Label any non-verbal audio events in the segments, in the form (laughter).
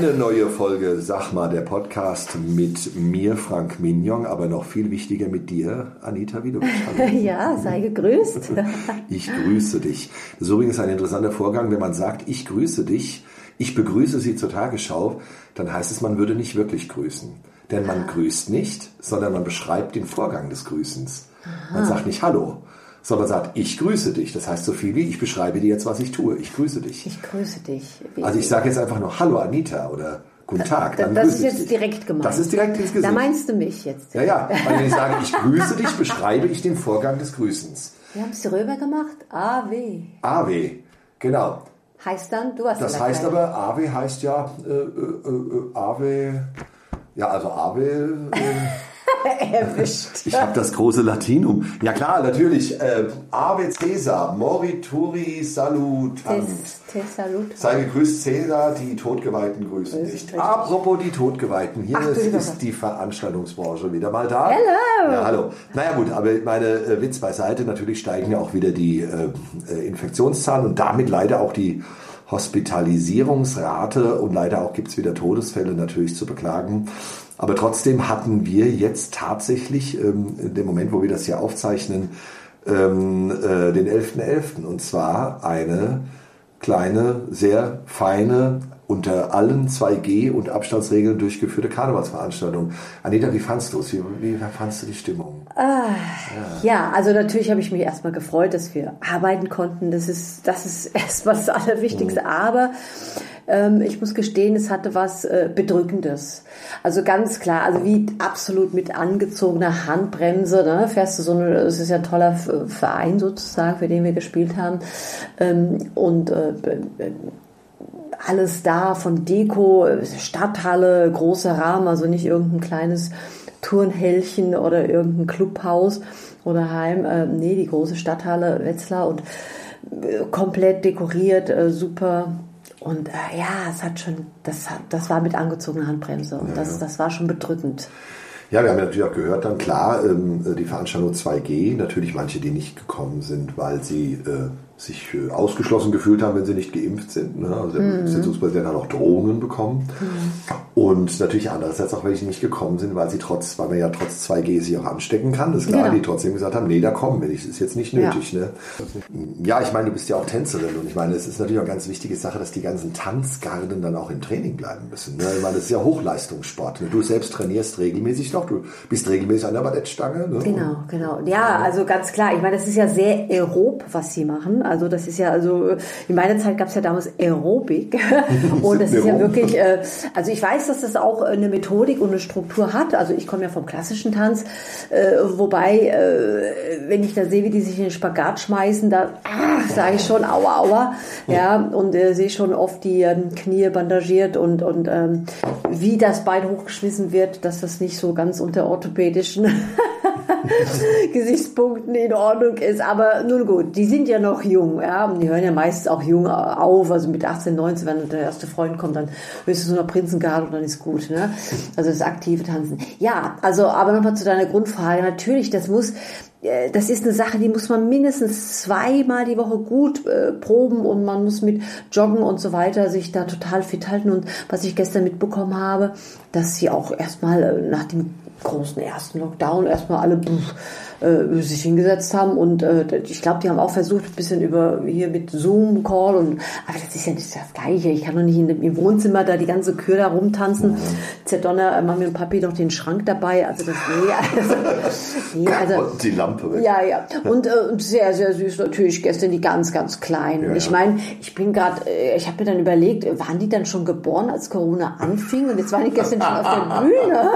Eine neue Folge Sag mal, der Podcast mit mir, Frank Mignon, aber noch viel wichtiger mit dir, Anita. (laughs) Hallo. Ja, sei gegrüßt. (laughs) Ich grüße dich. Das ist übrigens ein interessanter Vorgang, wenn man sagt, ich grüße dich, ich begrüße Sie zur Tagesschau, dann heißt es, man würde nicht wirklich grüßen. Denn man grüßt nicht, sondern man beschreibt den Vorgang des Grüßens. Man sagt nicht Hallo, sondern sagt, ich grüße dich. Das heißt so viel wie, ich beschreibe dir jetzt, was ich tue. Ich grüße dich. Ich grüße dich. Also ich sage jetzt einfach nur Hallo Anita oder Guten Tag. Da- das ist jetzt dich. direkt gemeint. Das ist direkt ins Gesicht. Da meinst du mich jetzt. ja, ja. Weil wenn ich sage, ich grüße dich, beschreibe ich den Vorgang des Grüßens. Wir haben es Römer gemacht. AW. Ave, genau. Heißt dann, du hast Das ja heißt aber, Ave heißt ja äh, äh, äh, Ave. Ja, also Ave. Äh, (laughs) (laughs) erwischt. ich habe das große Latinum. Ja klar, natürlich. Äh, Ave Caesar, morituri salutant. Tes, Salut. Sei gegrüßt, Cäsar, die Todgeweihten grüßen dich. Apropos die Todgeweihten, hier Ach, ist, ist die Veranstaltungsbranche wieder mal da. Hello. Ja, hallo. Naja gut, aber meine äh, Witz beiseite, natürlich steigen ja auch wieder die äh, äh, Infektionszahlen und damit leider auch die Hospitalisierungsrate und leider auch gibt's wieder Todesfälle natürlich zu beklagen. Aber trotzdem hatten wir jetzt tatsächlich, ähm, in dem Moment, wo wir das hier aufzeichnen, ähm, äh, den 11.11. Und zwar eine kleine, sehr feine, unter allen 2G und Abstandsregeln durchgeführte Karnevalsveranstaltung. Anita, wie fandst du es? Wie, wie fandst du die Stimmung? Ja, also natürlich habe ich mich erstmal gefreut, dass wir arbeiten konnten. Das ist, das ist (laughs) erstmal das Mhm. Allerwichtigste. Aber ähm, ich muss gestehen, es hatte was äh, Bedrückendes. Also ganz klar, also wie absolut mit angezogener Handbremse, ne, fährst du so eine, es ist ja ein toller Verein sozusagen, für den wir gespielt haben. Ähm, und äh, äh, alles da von Deko, Stadthalle, großer Rahmen, also nicht irgendein kleines Turnhällchen oder irgendein Clubhaus oder Heim. Äh, nee, die große Stadthalle Wetzlar und äh, komplett dekoriert, äh, super. Und äh, ja, es hat schon, das, hat, das war mit angezogener Handbremse und das, das war schon bedrückend. Ja, wir haben ja natürlich auch gehört, dann klar, ähm, die Veranstaltung 2G, natürlich manche, die nicht gekommen sind, weil sie äh, sich ausgeschlossen gefühlt haben, wenn sie nicht geimpft sind. Ne? Also der Sitzungspräsident hat auch Drohungen bekommen. Und natürlich andererseits auch welche nicht gekommen sind, weil sie trotz, weil man ja trotz 2G sich auch anstecken kann. Das ist klar, Genau. die trotzdem gesagt haben, nee, da kommen wir nicht, das ist jetzt nicht nötig. Ne? Ja, ich meine, du bist ja auch Tänzerin und ich meine, es ist natürlich auch eine ganz wichtige Sache, dass die ganzen Tanzgarden dann auch im Training bleiben müssen. Ne? Ich meine, das ist ja Hochleistungssport. Ne? Du selbst trainierst regelmäßig noch, du bist regelmäßig an der Ballettstange. Ne? Genau, genau. Ja, also ganz klar. Ich meine, das ist ja sehr aerob, was sie machen. Also das ist ja, also in meiner Zeit gab es ja damals Aerobik. (laughs) und das ist ja wirklich, äh, also ich weiß, dass das auch eine Methodik und eine Struktur hat. Also ich komme ja vom klassischen Tanz, äh, wobei, äh, wenn ich da sehe, wie die sich in den Spagat schmeißen, da ah, sage ich schon, aua, aua. Ja, und äh, sehe schon oft die ähm, Knie bandagiert und, und ähm, wie das Bein hochgeschmissen wird, dass das nicht so ganz unter orthopädischen (laughs) (laughs) Gesichtspunkten in Ordnung ist. Aber nun gut, die sind ja noch jung. Ja? Und Die hören ja meistens auch jung auf. Also mit 18, 19, wenn der erste Freund kommt, dann höchstens nur noch Prinzengarde und dann ist gut. Ne? Also das aktive Tanzen. Ja, also aber nochmal zu deiner Grundfrage. Natürlich, das muss äh, das ist eine Sache, die muss man mindestens zweimal die Woche gut äh, proben und man muss mit Joggen und so weiter sich da total fit halten. Und was ich gestern mitbekommen habe, dass sie auch erstmal äh, nach dem großen ersten Lockdown erstmal alle pff, äh, sich hingesetzt haben und äh, ich glaube, die haben auch versucht, ein bisschen über hier mit Zoom-Call und aber das ist ja nicht das Gleiche. Ich kann doch nicht in im Wohnzimmer da die ganze Kür da rumtanzen. Zerdonner, äh, Mami und Papi noch den Schrank dabei. Also das nee, (laughs) also, nee, also die Lampe weg. ja, ja. Und, äh, sehr, sehr süß natürlich gestern die ganz, ganz kleinen. Ja, ich meine, ich bin gerade, äh, ich habe mir dann überlegt, äh, waren die dann schon geboren, als Corona anfing? Und jetzt waren die gestern schon auf der (laughs) Bühne.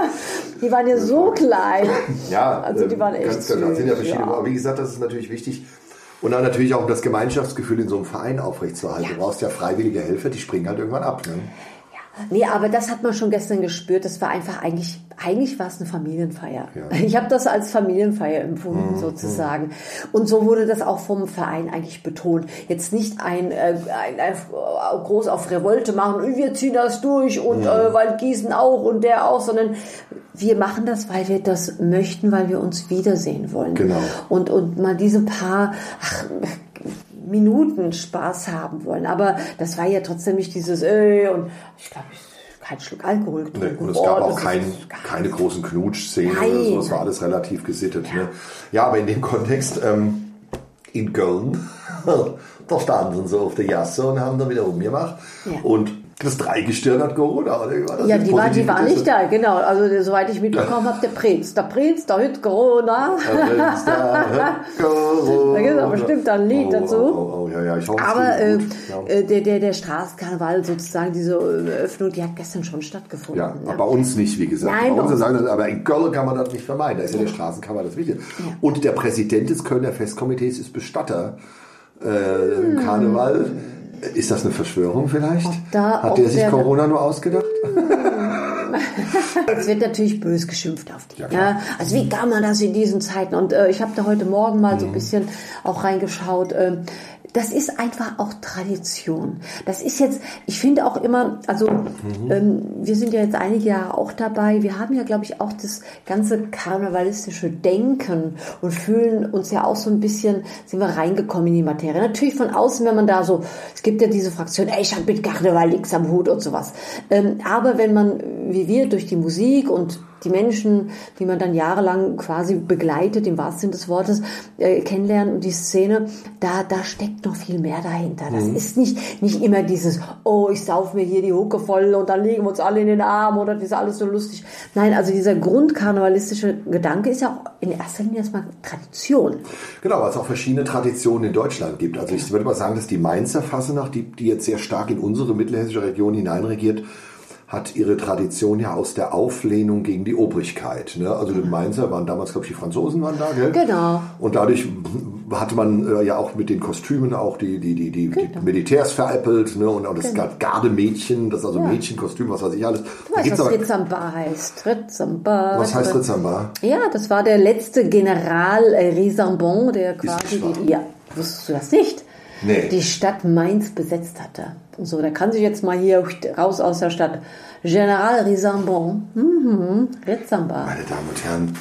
Die waren ja so klein. Ja, Also die waren echt das sind ja verschiedene. ja. Aber wie gesagt, das ist natürlich wichtig. Und dann natürlich auch um das Gemeinschaftsgefühl in so einem Verein aufrechtzuerhalten. Du brauchst ja freiwillige Helfer, die springen halt irgendwann ab. Ne? Nee, aber das hat man schon gestern gespürt. Das war einfach eigentlich eigentlich war es eine Familienfeier. Ja. Ich habe das als Familienfeier empfunden sozusagen. Und so wurde das auch vom Verein eigentlich betont. Jetzt nicht ein, äh, ein, ein groß auf Revolte machen, wir ziehen das durch und äh, weil Gießen auch und der auch, sondern wir machen das, weil wir das möchten, weil wir uns wiedersehen wollen. Genau. Und, und mal diese paar ach, Minuten Spaß haben wollen. Aber das war ja trotzdem nicht dieses, äh, und ich glaube, ich kein Schluck Alkohol Nee, getrunken. und es gab auch Das ist kein, keine großen Knutschszenen oder so. Es war alles relativ gesittet. Ja, ne? ja aber in dem Kontext, ähm, in Köln, (laughs) da standen sie auf der Jasse und haben da wieder rumgemacht. Ja. Und das Dreigestirn hat Corona. Oder? Ja, die war, die war nicht da, genau. Also soweit ich mitbekommen habe, der Prinz. Der Prinz, der hat Corona. Wenn's da hat Corona. Da gibt's auch bestimmt ein Lied oh, dazu. Oh, oh, oh, ja, ja, ich hoffe, es Aber äh. Ja. äh, der, der, der Straßenkarneval sozusagen, diese äh, Öffnung, die hat gestern schon stattgefunden. Ja, ne? aber bei uns nicht, wie gesagt. Nein, bei uns sagen das, aber in Köln kann man das nicht vermeiden. Da ist ja der Straßenkammer das Wichtige. Und der Präsident des Kölner Festkomitees ist Bestatter äh, im Karneval. Ist das eine Verschwörung vielleicht? da Hat der sich Corona nur ausgedacht? Es wird natürlich bös geschimpft auf die. Ja, Ja, klar. Also wie kann man das in diesen Zeiten? Und äh, ich habe da heute Morgen mal Mhm. so ein bisschen auch reingeschaut. ähm, das ist einfach auch Tradition. Das ist jetzt, ich finde auch immer, also Mhm. ähm, wir sind ja jetzt einige Jahre auch dabei. Wir haben ja, glaube ich, auch das ganze karnevalistische Denken und fühlen uns ja auch so ein bisschen, sind wir reingekommen in die Materie. Natürlich von außen, wenn man da so, es gibt ja diese Fraktion, ey, ich habe mit Karneval nichts am Hut und sowas. Ähm, aber wenn man, wie wir, durch die Musik und die Menschen, die man dann jahrelang quasi begleitet, im wahrsten Sinne des Wortes, äh, kennenlernen und die Szene, da, da steckt noch viel mehr dahinter. Das ist nicht, nicht immer dieses, oh, ich sauf mir hier die Hucke voll und dann legen wir uns alle in den Arm oder das ist alles so lustig. Nein, also dieser grundkarnevalistische Gedanke ist ja auch in erster Linie erstmal Tradition. Genau, weil es auch verschiedene Traditionen in Deutschland gibt. Also ich würde mal sagen, dass die Mainzer Fassenacht, die, die jetzt sehr stark in unsere mittelhessische Region hineinregiert, hat ihre Tradition ja aus der Auflehnung gegen die Obrigkeit. Ne? Also die Mainzer waren damals, glaube ich, die Franzosen waren da, gell? Genau. Und dadurch hatte man äh, ja auch mit den Kostümen auch die, die, die, die, die Militärs veräppelt ne? und auch das Gardemädchen, das also Mädchenkostüm, was weiß ich alles. Du weißt, was aber- Ritzamba heißt. Ritzamba. was heißt Ritzamba? Ja, das war der letzte General äh, Risambon, der quasi die, ja, wusstest du das nicht? Nee. Die Stadt Mainz besetzt hatte. So, da kann sich jetzt mal hier raus aus der Stadt. General Risambon, mhm, Ritzamba. Meine Damen und Herren,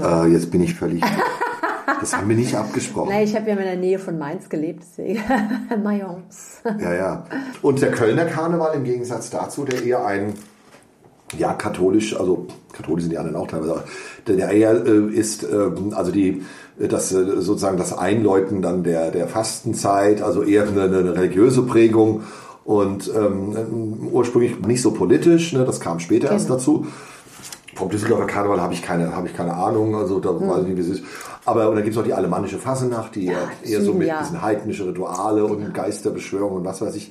man- äh, jetzt bin ich völlig... (laughs) das haben wir nicht abgesprochen. Nein, ich habe ja in der Nähe von Mainz gelebt, deswegen. (laughs) Mayence. Ja, ja. Und der Kölner Karneval im Gegensatz dazu, der eher ein, ja, katholisch, also katholisch sind die anderen auch teilweise, aber der, eher äh, ist, ähm, also die, das äh, sozusagen das Einläuten dann der, der Fastenzeit, also eher eine, eine religiöse Prägung und ähm, ursprünglich nicht so politisch, ne, das kam später erst Genau. dazu. Vom Düsseldorfer Karneval habe ich keine, habe ich keine Ahnung, also da weiß ich nicht, wie es ist. Aber und dann gibt es noch die alemannische Fassenacht, die ja, eher so mit ja. diesen heidnische Rituale und Geisterbeschwörung und was weiß ich.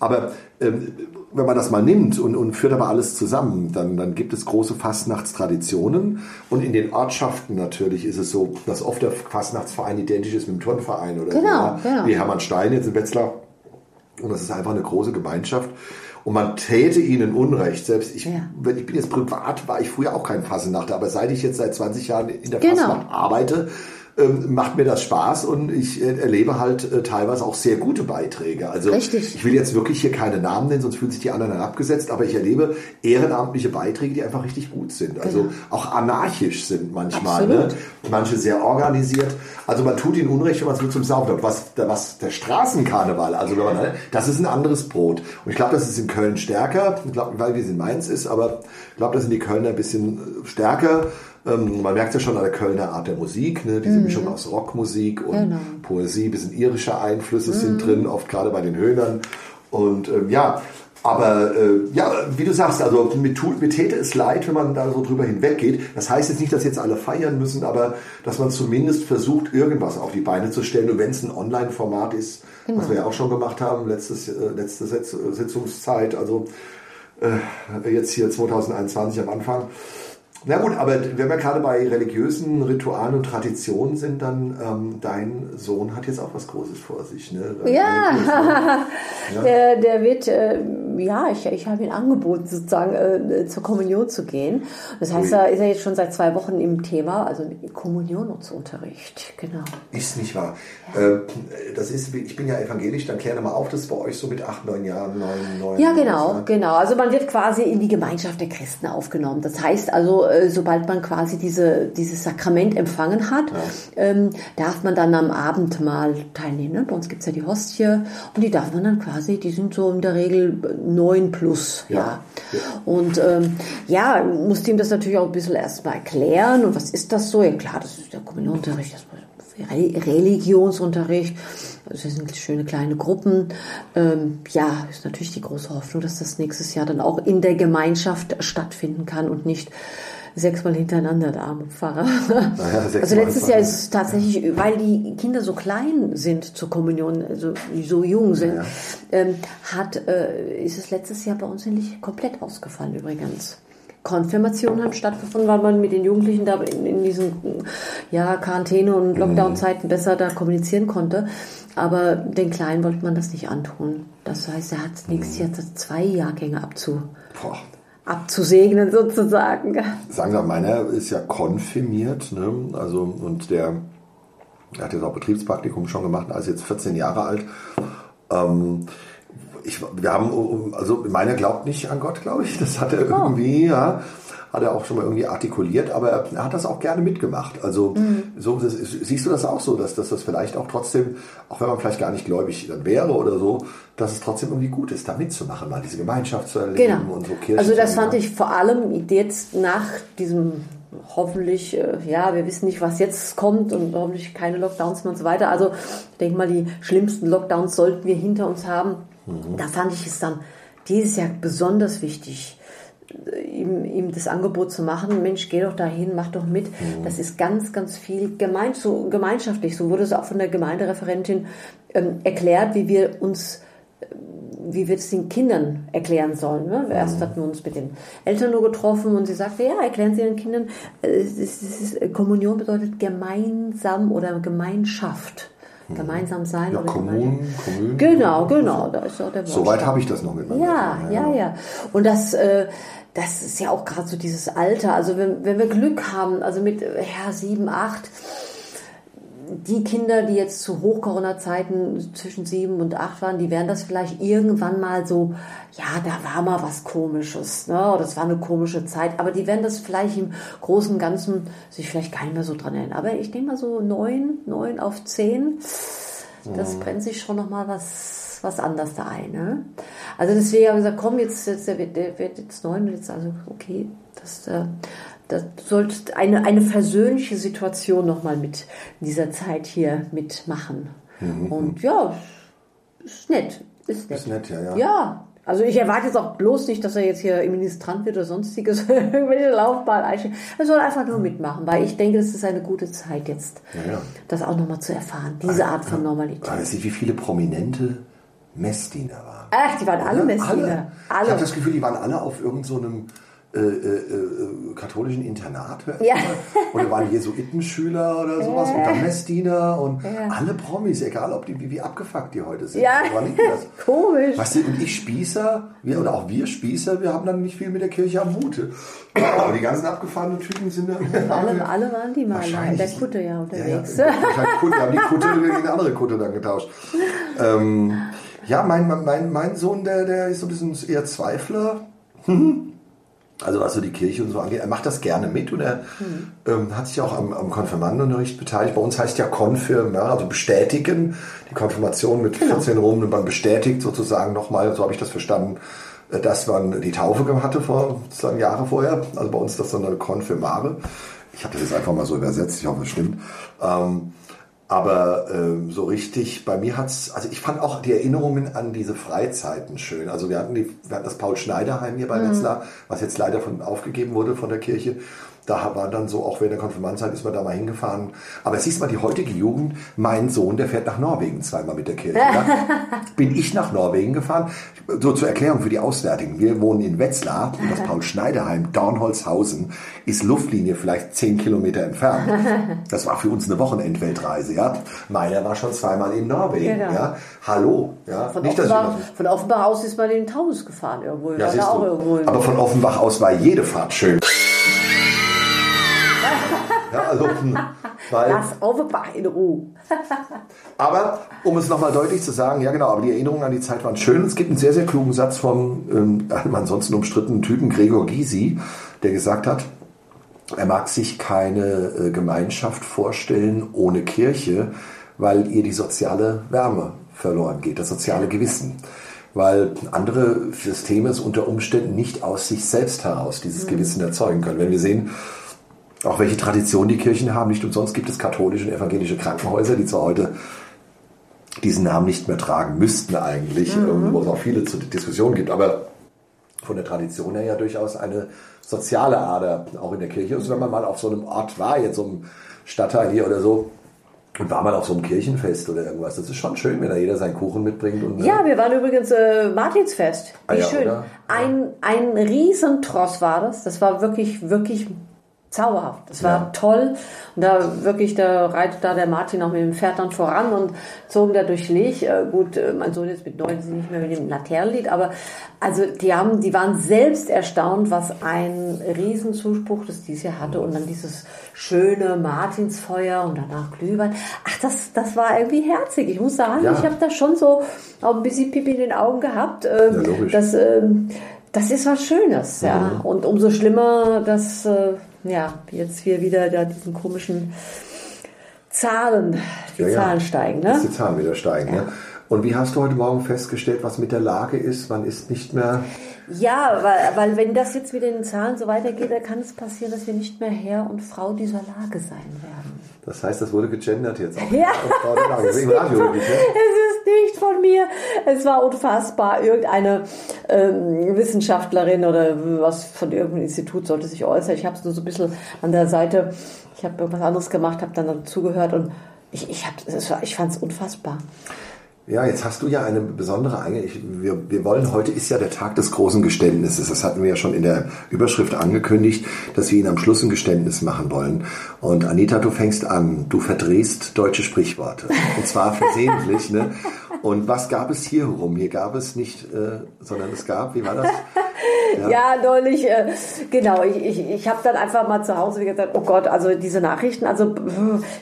Aber ähm, wenn man das mal nimmt und, und führt aber alles zusammen, dann, dann gibt es große Fastnachtstraditionen. Und in den Ortschaften natürlich ist es so, dass oft der Fastnachtsverein identisch ist mit dem Turnverein oder so. Genau, ja. genau. Wie Hermann Stein jetzt in Wetzlar. Und das ist einfach eine große Gemeinschaft. Und man täte ihnen Unrecht. Selbst ich, Ja. wenn ich bin jetzt privat, war ich früher auch kein Fassenachter. Aber seit ich jetzt seit 20 Jahren in der Genau. Fasnacht arbeite, ähm, macht mir das Spaß und ich äh, erlebe halt äh, teilweise auch sehr gute Beiträge. Also Richtig. ich will jetzt wirklich hier keine Namen nennen, sonst fühlen sich die anderen dann abgesetzt, aber ich erlebe ehrenamtliche Beiträge, die einfach richtig gut sind. Also Genau. auch anarchisch sind manchmal. Ne? Manche sehr organisiert. Also man tut ihnen Unrecht, wenn man es nur zum Saufen hat. Was, der- was der Straßenkarneval, also wenn man, das ist ein anderes Brot. Und ich glaube, das ist in Köln stärker, ich glaube, weil wie es in Mainz ist, aber ich glaube, das sind die Kölner ein bisschen stärker. Ähm, man merkt ja schon an der Kölner Art der Musik, ne? diese Mischung aus Rockmusik und Genau. Poesie, ein bisschen irische Einflüsse sind drin, oft gerade bei den Höhnern. Und ähm, ja, aber äh, ja, wie du sagst, also mir, tut, mir täte es leid, wenn man da so drüber hinweggeht. Das heißt jetzt nicht, dass jetzt alle feiern müssen, aber dass man zumindest versucht, irgendwas auf die Beine zu stellen. Und wenn es ein Online-Format ist, was wir ja auch schon gemacht haben, letztes, äh, letzte Setz, Sitzungszeit, also äh, jetzt hier 2021 am Anfang. Na gut, aber wenn wir gerade bei religiösen Ritualen und Traditionen sind, dann ähm, dein Sohn hat jetzt auch was Großes vor sich. Ne? (laughs) Ja, der, der wird äh, ja, ich, ich habe ihn angeboten, sozusagen äh, zur Kommunion zu gehen. Das heißt, da ist er jetzt schon seit zwei Wochen im Thema, also Kommunionsunterricht, genau. Ist nicht wahr. Äh, das ist, ich bin ja evangelisch, dann kläre mal auf, das ist bei euch so mit acht, neun Jahren, neun, neun. Ja, genau, ne? genau. Also man wird quasi in die Gemeinschaft der Christen aufgenommen. Das heißt also, äh, sobald man quasi diese, dieses Sakrament empfangen hat, ähm, darf man dann am Abendmahl teilnehmen. Ne? Bei uns gibt's ja die Hostie und die darf man dann quasi, die sind so in der Regel neun plus. Ja. Ja. Und ähm, ja, musste ihm das natürlich auch ein bisschen erstmal erklären. Und was ist das so? Ja klar, das ist der Kommunionunterricht, das ist Re- Religionsunterricht. Das sind schöne kleine Gruppen. Ähm, ja, ist natürlich die große Hoffnung, dass das nächstes Jahr dann auch in der Gemeinschaft stattfinden kann und nicht sechsmal hintereinander der arme Pfarrer. Naja, also letztes Jahr ist es tatsächlich, weil die Kinder so klein sind zur Kommunion, also so jung sind, Ja. ähm, hat, äh, ist es letztes Jahr bei uns nämlich komplett ausgefallen übrigens. Konfirmationen haben stattgefunden, weil man mit den Jugendlichen da in, in diesen ja, Quarantäne- und Lockdown-Zeiten besser da kommunizieren konnte. Aber den Kleinen wollte man das nicht antun. Das heißt, er hat nächstes Jahr zwei Jahrgänge abzu, Boah. Abzusegnen sozusagen. Sagen wir, meiner ist ja konfirmiert, ne? Also, und der, der hat jetzt auch Betriebspraktikum schon gemacht, also jetzt 14 Jahre alt. Ähm, ich, wir haben, also meiner glaubt nicht an Gott, glaube ich. Das hat er irgendwie, ja, hat er auch schon mal irgendwie artikuliert, aber er, hat das auch gerne mitgemacht. Also so das, siehst du das auch so, dass, dass das vielleicht auch trotzdem, auch wenn man vielleicht gar nicht gläubig dann wäre oder so, dass es trotzdem irgendwie gut ist, da mitzumachen, mal diese Gemeinschaft zu erleben Genau. und so Kirche Also das fand ich vor allem jetzt nach diesem hoffentlich, äh, ja, wir wissen nicht, was jetzt kommt und hoffentlich keine Lockdowns mehr und so weiter. Also ich denke mal, die schlimmsten Lockdowns sollten wir hinter uns haben. Da fand ich es dann dieses Jahr besonders wichtig, ihm, ihm das Angebot zu machen, Mensch, geh doch dahin, mach doch mit. Das ist ganz, ganz viel gemein, so gemeinschaftlich. So wurde es auch von der Gemeindereferentin ähm, erklärt, wie wir uns wie wir es den Kindern erklären sollen. Ne? Erst hatten wir uns mit den Eltern nur getroffen und sie sagte, ja, erklären Sie den Kindern, äh, es ist, es ist, Kommunion bedeutet gemeinsam oder Gemeinschaft. Gemeinsam sein Ja, oder Kommun, Gemeinschaft. Kommun. Genau, genau, da ist auch der So weit Wortstamm. habe ich das noch mit meinem Ja, Eltern, ja, ja. Und das, äh, das ist ja auch gerade so dieses Alter. Also wenn, wenn wir Glück haben, also mit äh, ja, sieben, acht, die Kinder, die jetzt zu Hoch-Corona-Zeiten zwischen sieben und acht waren, die werden das vielleicht irgendwann mal so, ja, da war mal was Komisches, ne? Oder es war eine komische Zeit, aber die werden das vielleicht im Großen und Ganzen sich vielleicht gar nicht mehr so dran erinnern. Aber ich denke mal so neun, neun auf zehn, das brennt sich schon noch mal was, was anders da ein. Ne? Also deswegen habe ich gesagt, komm, jetzt, jetzt der wird, der wird jetzt neun, jetzt also okay, das, äh, das sollte eine, eine versöhnliche Situation noch mal mit dieser Zeit hier mitmachen. Und ja, ist nett, ist nett. Ist nett, ja, ja. Ja, also ich erwarte jetzt auch bloß nicht, dass er jetzt hier Ministrant wird oder sonstiges, (laughs) irgendwelche Laufbahn einstellen. Er soll einfach nur mitmachen, weil ich denke, es ist eine gute Zeit jetzt, Ja, ja. das auch nochmal zu erfahren, diese Art von Normalität. Das sieht, wie viele prominente Messdiener waren. Ach, die waren alle Ja, Messdiener. Ich Alle. habe das Gefühl, die waren alle auf irgendeinem so einem, äh, äh, äh, katholischen Internat. Ja. Oder waren Jesuitenschüler oder sowas und dann Messdiener und Ja. alle Promis, egal ob die, wie, wie abgefuckt die heute sind. Ja, (laughs) komisch. Weißt du, und ich Spießer, wir, oder auch wir Spießer, wir haben dann nicht viel mit der Kirche am Hute. Aber die ganzen abgefahrenen Typen sind dann... Alle, alle waren die mal in der Kutte ja Ja, ja, unterwegs. wahrscheinlich Kutte, haben die Kutte gegen eine andere Kutte dann getauscht. (laughs) Ähm, ja, mein, mein, mein Sohn, der, der ist so ein bisschen eher Zweifler. Also was so die Kirche und so angeht, er macht das gerne mit und er ähm, hat sich auch am, am Konfirmandenunterricht beteiligt. Bei uns heißt ja Konfirm, ja, also bestätigen, die Konfirmation mit 14 rum und man bestätigt sozusagen nochmal, so habe ich das verstanden, äh, dass man die Taufe hatte vor sozusagen Jahre vorher. Also bei uns ist das so eine Konfirmare. Ich habe das jetzt einfach mal so übersetzt, ich hoffe, es stimmt. Ähm, aber ähm, so richtig, bei mir hat's, also ich fand auch die Erinnerungen an diese Freizeiten schön. Also wir hatten, die, wir hatten das Paul-Schneider-Heim hier bei Wetzlar, was jetzt leider von, aufgegeben wurde von der Kirche. Da war dann so, auch während der Konfirmandzeit ist man da mal hingefahren. Aber siehst mal, die heutige Jugend, mein Sohn, der fährt nach Norwegen zweimal mit der Kirche. Ja? (laughs) Bin ich nach Norwegen gefahren. So zur Erklärung für die Auswärtigen. Wir wohnen in Wetzlar und das Paul-Schneiderheim, Dornholzhausen, ist Luftlinie vielleicht zehn Kilometer entfernt. (laughs) Das war für uns eine Wochenendweltreise. Ja? Meiner war schon zweimal in Norwegen. Genau. Ja? Hallo. Ja? Von, Nicht, Offenbach, von Offenbach aus ist man in den Taunus gefahren irgendwo. ja, auch du. irgendwo Aber von Offenbach aus war jede Fahrt schön. Ja, also, weil, Lass Offenbach in Ruhe. (laughs) aber um es nochmal deutlich zu sagen, ja genau, aber die Erinnerungen an die Zeit waren schön. Es gibt einen sehr, sehr klugen Satz vom ähm, einem ansonsten umstrittenen Typen, Gregor Gysi, der gesagt hat, er mag sich keine äh, Gemeinschaft vorstellen ohne Kirche, weil ihr die soziale Wärme verloren geht, das soziale Gewissen. Weil andere Systeme es unter Umständen nicht aus sich selbst heraus dieses Gewissen erzeugen können. Wenn wir sehen, auch welche Tradition die Kirchen haben, nicht umsonst gibt es katholische und evangelische Krankenhäuser, die zwar heute diesen Namen nicht mehr tragen müssten eigentlich, ähm, wo es auch viele zu Diskussionen gibt, aber von der Tradition her ja durchaus eine soziale Ader auch in der Kirche ist. Wenn man mal auf so einem Ort war, jetzt so einem Stadtteil hier oder so, und war mal auf so einem Kirchenfest oder irgendwas, das ist schon schön, wenn da jeder seinen Kuchen mitbringt. Und, Ja, wir waren übrigens äh, Martinsfest. Wie Ah ja, schön. oder? Ein, ein Riesentross war das. Das war wirklich, wirklich zauberhaft. Das war Ja. toll. Und da wirklich, da reitet da der Martin auch mit dem Pferd dann voran und zogen da durch Leg. Äh, gut, äh, mein Sohn jetzt mit neun ist nicht mehr mit dem Laternenlied, aber also die haben, die waren selbst erstaunt, was ein Riesenzuspruch das dieses Jahr hatte und dann dieses schöne Martinsfeuer und danach Glühwein. Ach, das, das war irgendwie herzig. Ich muss sagen, Ja. ich habe da schon so auch ein bisschen Pipi in den Augen gehabt. Ähm, Ja. Das, ähm, das ist was Schönes, ja. Mhm. Und umso schlimmer, dass äh, ja, jetzt wir wieder da diesen komischen Zahlen, die Ja, ja. Zahlen steigen. dass Ne? die Zahlen wieder steigen. Ne? Und wie hast du heute Morgen festgestellt, was mit der Lage ist? Man ist nicht mehr... Ja, weil, weil wenn das jetzt mit den Zahlen so weitergeht, dann kann es passieren, dass wir nicht mehr Herr und Frau dieser Lage sein werden. Das heißt, das wurde gegendert jetzt auch. Ja. Frau der Lage. Es ist Radio (laughs) von- wirklich? Es ist nicht von mir. Es war unfassbar. Irgendeine ähm, Wissenschaftlerin oder was von irgendeinem Institut sollte sich äußern. Ich habe es nur so ein bisschen an der Seite. Ich habe irgendwas anderes gemacht, habe dann, dann zugehört und ich, ich, hab- es war- ich fand es unfassbar. Ja, jetzt hast du ja eine besondere Einge ich, wir, wir wollen, heute ist ja der Tag des großen Geständnisses. Das hatten wir ja schon in der Überschrift angekündigt, dass wir Ihnen am Schluss ein Geständnis machen wollen. Und Anita, du fängst an. Du verdrehst deutsche Sprichworte. Und zwar versehentlich, ne? Und was gab es hier rum? Hier gab es nicht, äh, sondern es gab, wie war das? Ja, neulich, äh, genau, ich, ich, ich habe dann einfach mal zu Hause gesagt, oh Gott, also diese Nachrichten, also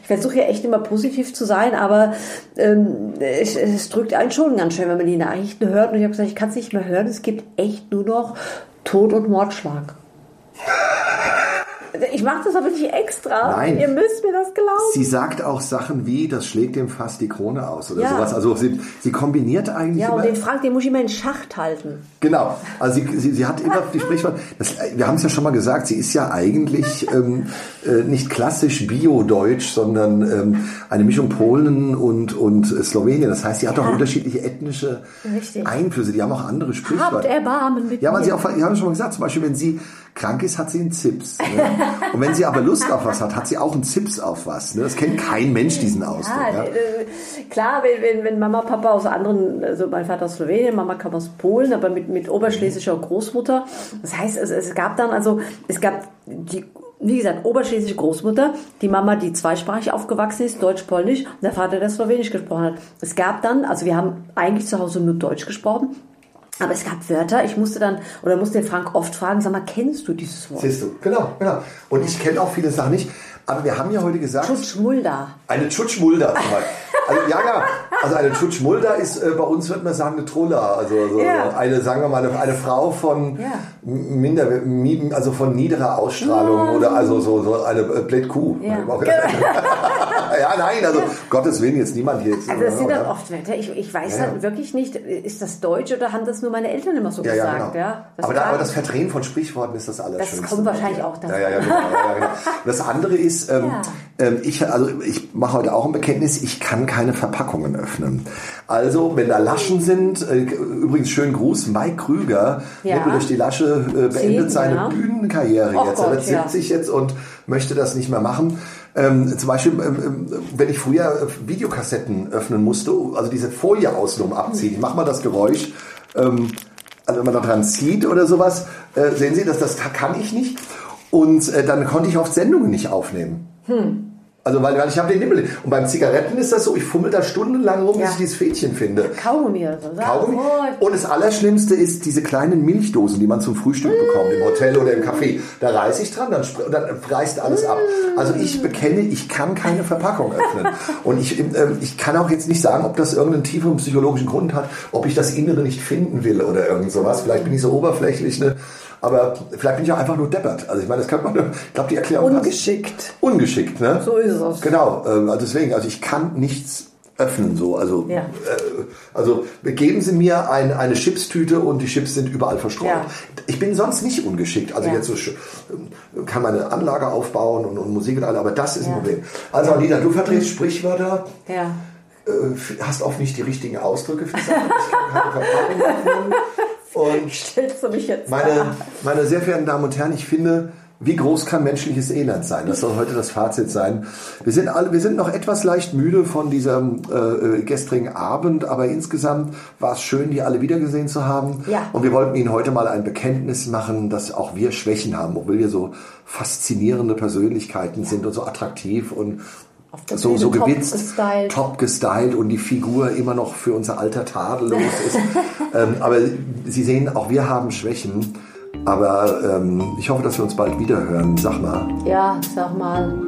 ich versuche ja echt immer positiv zu sein, aber ähm, es, es drückt einen schon ganz schön, wenn man die Nachrichten hört. Und ich habe gesagt, ich kann es nicht mehr hören, es gibt echt nur noch Tod und Mordschlag. Ich mache das aber nicht extra. Nein. Ihr müsst mir das glauben. Sie sagt auch Sachen wie, das schlägt dem fast die Krone aus oder Ja. sowas. Also sie, sie kombiniert eigentlich ja, und immer... den Frank, den muss ich immer in Schacht halten. Genau, also sie, sie, sie hat immer die Sprichwort, das, wir haben es ja schon mal gesagt, sie ist ja eigentlich ähm, äh, nicht klassisch Bio-Deutsch, sondern ähm, eine Mischung Polen und, und Slowenien. Das heißt, sie hat auch unterschiedliche ethnische Richtig. Einflüsse, die haben auch andere Habt Sprichwörter. Erbarmen mit Ja, weil sie auch, wir haben schon mal gesagt, zum Beispiel, wenn sie krank ist, hat sie einen Zips. Ne? (laughs) Und wenn sie aber Lust auf was hat, hat sie auch einen Zips auf was. Ne? Das kennt kein Mensch, diesen Ausdruck. Ja, Ja? äh, klar, wenn, wenn, wenn Mama, Papa aus anderen, also mein Vater aus Slowenien, Mama kam aus Polen, aber mit, mit oberschlesischer Großmutter. Das heißt, es, es gab dann, also es gab die, wie gesagt, oberschlesische Großmutter, die Mama, die zweisprachig aufgewachsen ist, Deutsch-Polnisch, und der Vater, der Slowenisch gesprochen hat. Es gab dann, also wir haben eigentlich zu Hause nur Deutsch gesprochen, aber es gab Wörter, ich musste dann, oder musste den Frank oft fragen, sag mal, kennst du dieses Wort? Siehst du, genau, genau. Und ich kenne auch viele Sachen nicht. Aber wir haben ja heute gesagt, Schutschmulda. Eine Tschutschmulda zum Beispiel. Also, ja, ja. Also eine Tschutschmulda ist, äh, bei uns würde man sagen, eine Trulla. Also so, Ja. eine, sagen wir mal, eine, eine Frau von Ja. minder, mi- also von niederer Ausstrahlung oder also so, so eine äh, Blättkuh. Ja. (laughs) (laughs) ja, nein, also Gottes Willen jetzt niemand hier. Jetzt, Also das sind dann oft Wörter. Ich, ich weiß Ja, dann ja. wirklich nicht, ist das Deutsch oder haben das nur meine Eltern immer so ja, ja, gesagt? genau. Ja, das aber, da, aber das Verdrehen von Sprichworten ist das Allerschönste. kommt wahrscheinlich auch dazu. Ja, ja, ja, genau, ja, ja, genau. Das andere ist, ähm, Ja. Ähm, ich, also ich mache heute auch ein Bekenntnis, ich kann keine Verpackungen öffnen. Also, wenn da Laschen sind, äh, übrigens schönen Gruß, Mike Krüger, Ja. Durch die Lasche, äh, beendet Sieben, seine ja. Bühnenkarriere Oh jetzt. er wird ja. 70 jetzt und möchte das nicht mehr machen. Ähm, zum Beispiel, ähm, ähm, wenn ich früher äh, Videokassetten öffnen musste, also diese Folie außen um abziehen, ich mach mal das Geräusch, ähm, also wenn man da dran zieht oder sowas, äh, sehen Sie, dass das kann ich nicht. Und äh, dann konnte ich oft Sendungen nicht aufnehmen. Also weil, weil ich habe den Nippel. Und beim Zigaretten ist das so, ich fummel da stundenlang rum, Ja. bis ich dieses Fädchen finde. Kaugummi oder so. Kaugummi. Und das Allerschlimmste ist diese kleinen Milchdosen, die man zum Frühstück bekommt, im Hotel oder im Café. Da reiße ich dran, dann, und dann reißt alles ab. Also ich bekenne, ich kann keine Verpackung öffnen. Und ich, ähm, ich kann auch jetzt nicht sagen, ob das irgendeinen tieferen psychologischen Grund hat, ob ich das Innere nicht finden will oder irgend sowas. Vielleicht bin ich so oberflächlich, ne? Aber vielleicht bin ich auch einfach nur deppert. Also ich meine, das kann man, ich glaube, die Erklärung. Ungeschickt. Ungeschickt, ne? So ist es. Genau, ähm, also deswegen, also ich kann nichts öffnen so. Also, Ja. äh, also geben Sie mir ein, eine Chipstüte und die Chips sind überall verstreut. Ja. Ich bin sonst nicht ungeschickt. Also Ja. jetzt so sch- kann meine Anlage aufbauen und, und Musik und alles, aber das ist ein. Problem. Also Anita, du verdrehst Sprichwörter, Ja. äh, hast oft nicht die richtigen Ausdrücke für Sachen. Und (laughs) Stellst du mich jetzt meine, meine sehr verehrten Damen und Herren, ich finde, wie groß kann menschliches Elend sein? Das soll heute das Fazit sein. Wir sind alle, wir sind noch etwas leicht müde von diesem äh, äh, gestrigen Abend, aber insgesamt war es schön, die alle wiedergesehen zu haben. Ja. Und wir wollten Ihnen heute mal ein Bekenntnis machen, dass auch wir Schwächen haben, obwohl wir so faszinierende Persönlichkeiten sind und so attraktiv und So, so top gewitzt, gestylt. top gestylt und die Figur immer noch für unser Alter tadellos ist. (laughs) ähm, aber Sie sehen, auch wir haben Schwächen. Aber ähm, ich hoffe, dass wir uns bald wieder hören. Sag mal. Ja, sag mal.